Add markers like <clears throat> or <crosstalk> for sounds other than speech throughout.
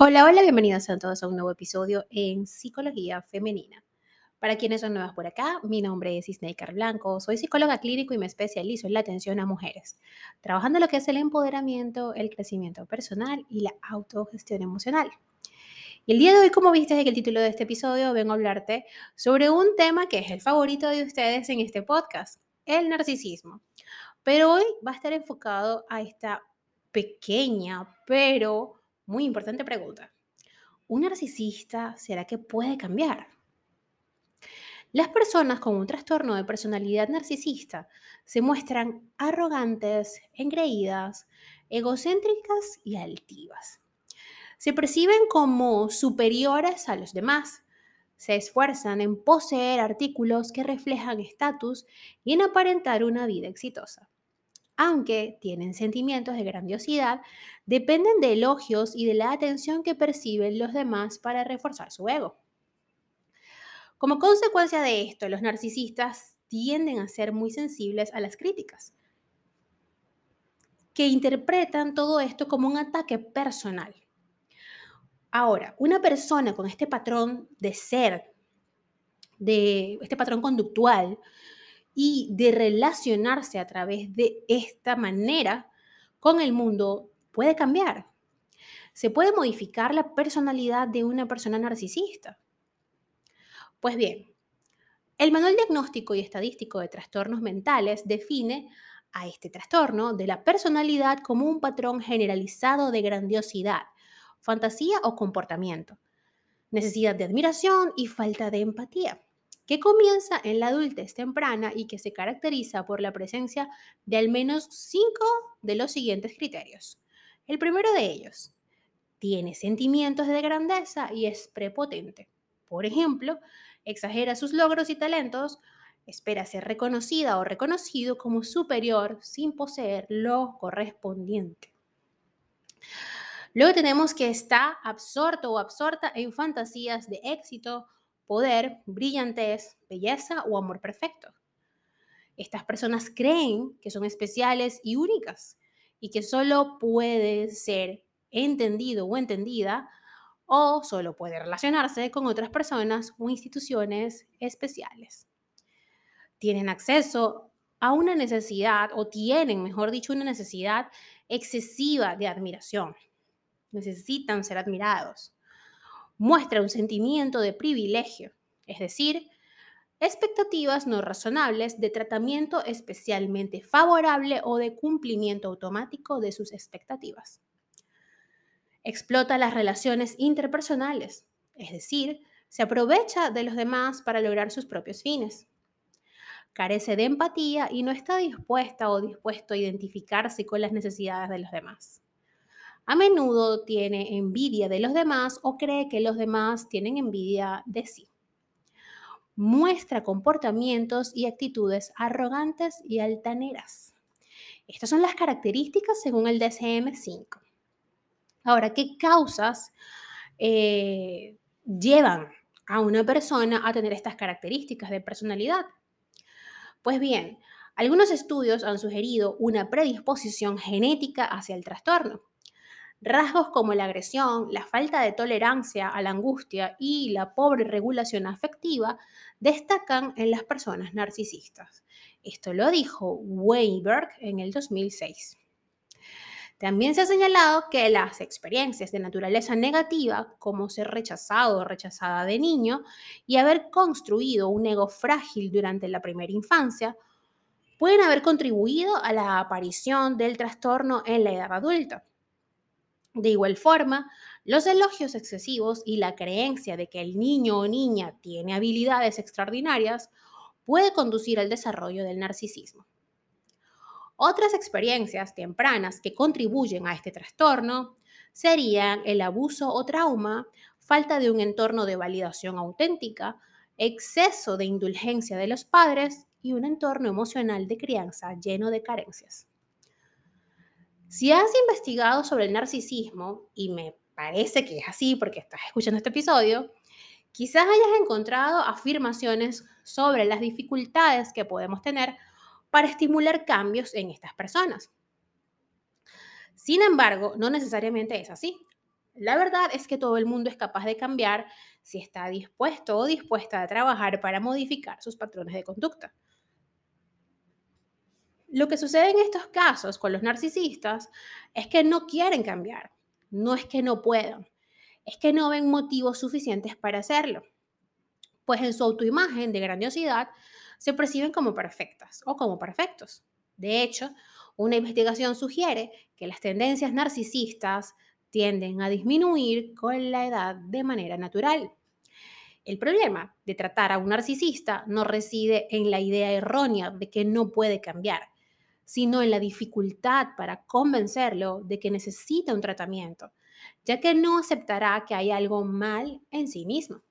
Hola, hola, bienvenidos a todos a un nuevo episodio en Psicología Femenina. Para quienes son nuevas por acá, mi nombre es Isneikar Blanco, soy psicóloga clínico y me especializo en la atención a mujeres, trabajando lo que es el empoderamiento, el crecimiento personal y la autogestión emocional. Y el día de hoy, como viste en el título de este episodio, vengo a hablarte sobre un tema que es el favorito de ustedes en este podcast, el narcisismo. Pero hoy va a estar enfocado a esta pequeña, pero muy importante pregunta. ¿Un narcisista será que puede cambiar? Las personas con un trastorno de personalidad narcisista se muestran arrogantes, engreídas, egocéntricas y altivas. Se perciben como superiores a los demás. Se esfuerzan en poseer artículos que reflejan estatus y en aparentar una vida exitosa aunque tienen sentimientos de grandiosidad, dependen de elogios y de la atención que perciben los demás para reforzar su ego. Como consecuencia de esto, los narcisistas tienden a ser muy sensibles a las críticas, que interpretan todo esto como un ataque personal. Ahora, una persona con este patrón de ser, de este patrón conductual, y de relacionarse a través de esta manera con el mundo puede cambiar. Se puede modificar la personalidad de una persona narcisista. Pues bien, el Manual Diagnóstico y Estadístico de Trastornos Mentales define a este trastorno de la personalidad como un patrón generalizado de grandiosidad, fantasía o comportamiento, necesidad de admiración y falta de empatía que comienza en la adultez temprana y que se caracteriza por la presencia de al menos cinco de los siguientes criterios. El primero de ellos, tiene sentimientos de grandeza y es prepotente. Por ejemplo, exagera sus logros y talentos, espera ser reconocida o reconocido como superior sin poseer lo correspondiente. Luego tenemos que está absorto o absorta en fantasías de éxito, poder, brillantez, belleza o amor perfecto. Estas personas creen que son especiales y únicas y que solo puede ser entendido o entendida o solo puede relacionarse con otras personas o instituciones especiales. Tienen acceso a una necesidad o tienen, mejor dicho, una necesidad excesiva de admiración. Necesitan ser admirados muestra un sentimiento de privilegio, es decir, expectativas no razonables de tratamiento especialmente favorable o de cumplimiento automático de sus expectativas. Explota las relaciones interpersonales, es decir, se aprovecha de los demás para lograr sus propios fines. Carece de empatía y no está dispuesta o dispuesto a identificarse con las necesidades de los demás. A menudo tiene envidia de los demás o cree que los demás tienen envidia de sí. Muestra comportamientos y actitudes arrogantes y altaneras. Estas son las características según el DSM-5. Ahora, ¿qué causas eh, llevan a una persona a tener estas características de personalidad? Pues bien, algunos estudios han sugerido una predisposición genética hacia el trastorno. Rasgos como la agresión, la falta de tolerancia a la angustia y la pobre regulación afectiva destacan en las personas narcisistas. Esto lo dijo Weinberg en el 2006. También se ha señalado que las experiencias de naturaleza negativa, como ser rechazado o rechazada de niño y haber construido un ego frágil durante la primera infancia, pueden haber contribuido a la aparición del trastorno en la edad adulta. De igual forma, los elogios excesivos y la creencia de que el niño o niña tiene habilidades extraordinarias puede conducir al desarrollo del narcisismo. Otras experiencias tempranas que contribuyen a este trastorno serían el abuso o trauma, falta de un entorno de validación auténtica, exceso de indulgencia de los padres y un entorno emocional de crianza lleno de carencias. Si has investigado sobre el narcisismo, y me parece que es así porque estás escuchando este episodio, quizás hayas encontrado afirmaciones sobre las dificultades que podemos tener para estimular cambios en estas personas. Sin embargo, no necesariamente es así. La verdad es que todo el mundo es capaz de cambiar si está dispuesto o dispuesta a trabajar para modificar sus patrones de conducta. Lo que sucede en estos casos con los narcisistas es que no quieren cambiar, no es que no puedan, es que no ven motivos suficientes para hacerlo, pues en su autoimagen de grandiosidad se perciben como perfectas o como perfectos. De hecho, una investigación sugiere que las tendencias narcisistas tienden a disminuir con la edad de manera natural. El problema de tratar a un narcisista no reside en la idea errónea de que no puede cambiar, sino en la dificultad para convencerlo de que necesita un tratamiento, ya que no aceptará que hay algo mal en sí mismo.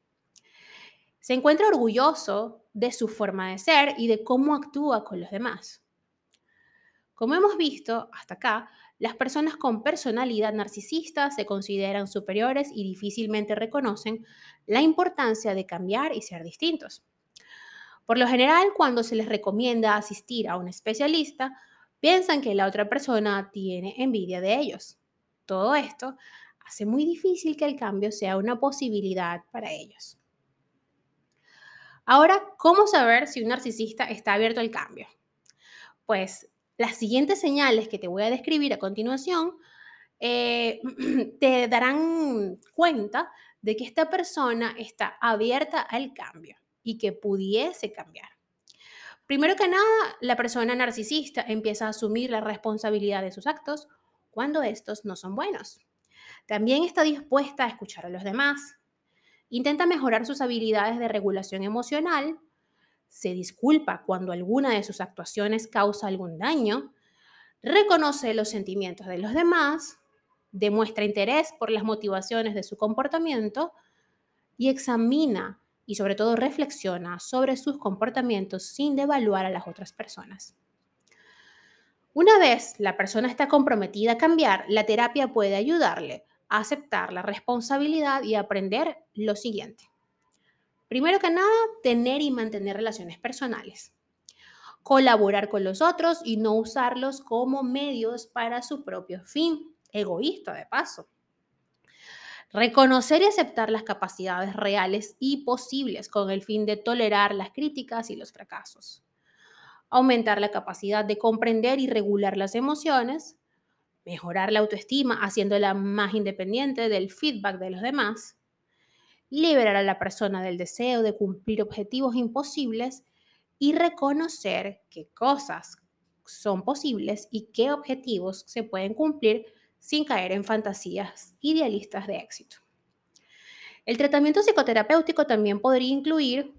Se encuentra orgulloso de su forma de ser y de cómo actúa con los demás. Como hemos visto hasta acá, las personas con personalidad narcisista se consideran superiores y difícilmente reconocen la importancia de cambiar y ser distintos. Por lo general, cuando se les recomienda asistir a un especialista, piensan que la otra persona tiene envidia de ellos. Todo esto hace muy difícil que el cambio sea una posibilidad para ellos. Ahora, ¿cómo saber si un narcisista está abierto al cambio? Pues las siguientes señales que te voy a describir a continuación eh, <clears throat> te darán cuenta de que esta persona está abierta al cambio y que pudiese cambiar. Primero que nada, la persona narcisista empieza a asumir la responsabilidad de sus actos cuando estos no son buenos. También está dispuesta a escuchar a los demás. Intenta mejorar sus habilidades de regulación emocional se disculpa cuando alguna de sus actuaciones causa algún daño, reconoce los sentimientos de los demás, demuestra interés por las motivaciones de su comportamiento y examina y sobre todo reflexiona sobre sus comportamientos sin devaluar a las otras personas. Una vez la persona está comprometida a cambiar, la terapia puede ayudarle a aceptar la responsabilidad y aprender lo siguiente. Primero que nada, tener y mantener relaciones personales. Colaborar con los otros y no usarlos como medios para su propio fin, egoísta de paso. Reconocer y aceptar las capacidades reales y posibles con el fin de tolerar las críticas y los fracasos. Aumentar la capacidad de comprender y regular las emociones. Mejorar la autoestima haciéndola más independiente del feedback de los demás liberar a la persona del deseo de cumplir objetivos imposibles y reconocer qué cosas son posibles y qué objetivos se pueden cumplir sin caer en fantasías idealistas de éxito. El tratamiento psicoterapéutico también podría incluir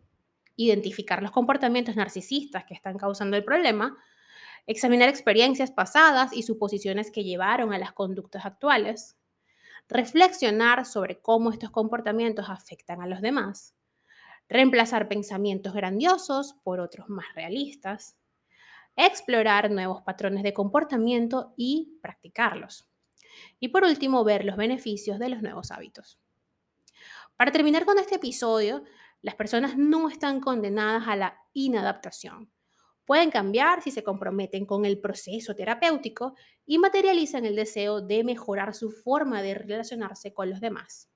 identificar los comportamientos narcisistas que están causando el problema, examinar experiencias pasadas y suposiciones que llevaron a las conductas actuales, reflexionar sobre cómo estos comportamientos afectan a los demás, reemplazar pensamientos grandiosos por otros más realistas, explorar nuevos patrones de comportamiento y practicarlos. Y por último, ver los beneficios de los nuevos hábitos. Para terminar con este episodio, las personas no están condenadas a la inadaptación. Pueden cambiar si se comprometen con el proceso terapéutico y materializan el deseo de mejorar su forma de relacionarse con los demás,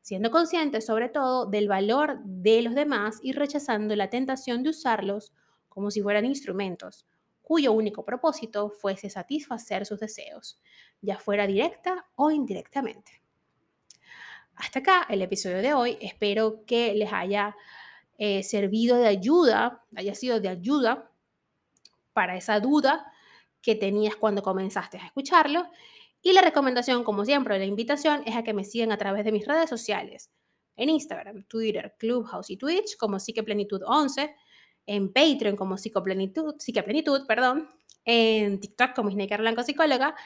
siendo conscientes sobre todo del valor de los demás y rechazando la tentación de usarlos como si fueran instrumentos, cuyo único propósito fuese satisfacer sus deseos, ya fuera directa o indirectamente. Hasta acá el episodio de hoy. Espero que les haya eh, servido de ayuda, haya sido de ayuda para esa duda que tenías cuando comenzaste a escucharlo. Y la recomendación, como siempre, la invitación es a que me sigan a través de mis redes sociales, en Instagram, Twitter, Clubhouse y Twitch como Psiqueplenitud 11, en Patreon como Psicoplenitud, Psiqueplenitud, perdón, en TikTok como Snake Blanco Psicóloga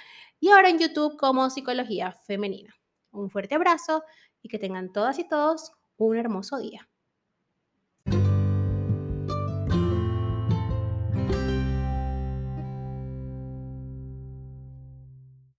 y ahora en YouTube como Psicología Femenina. Un fuerte abrazo y que tengan todas y todos un hermoso día.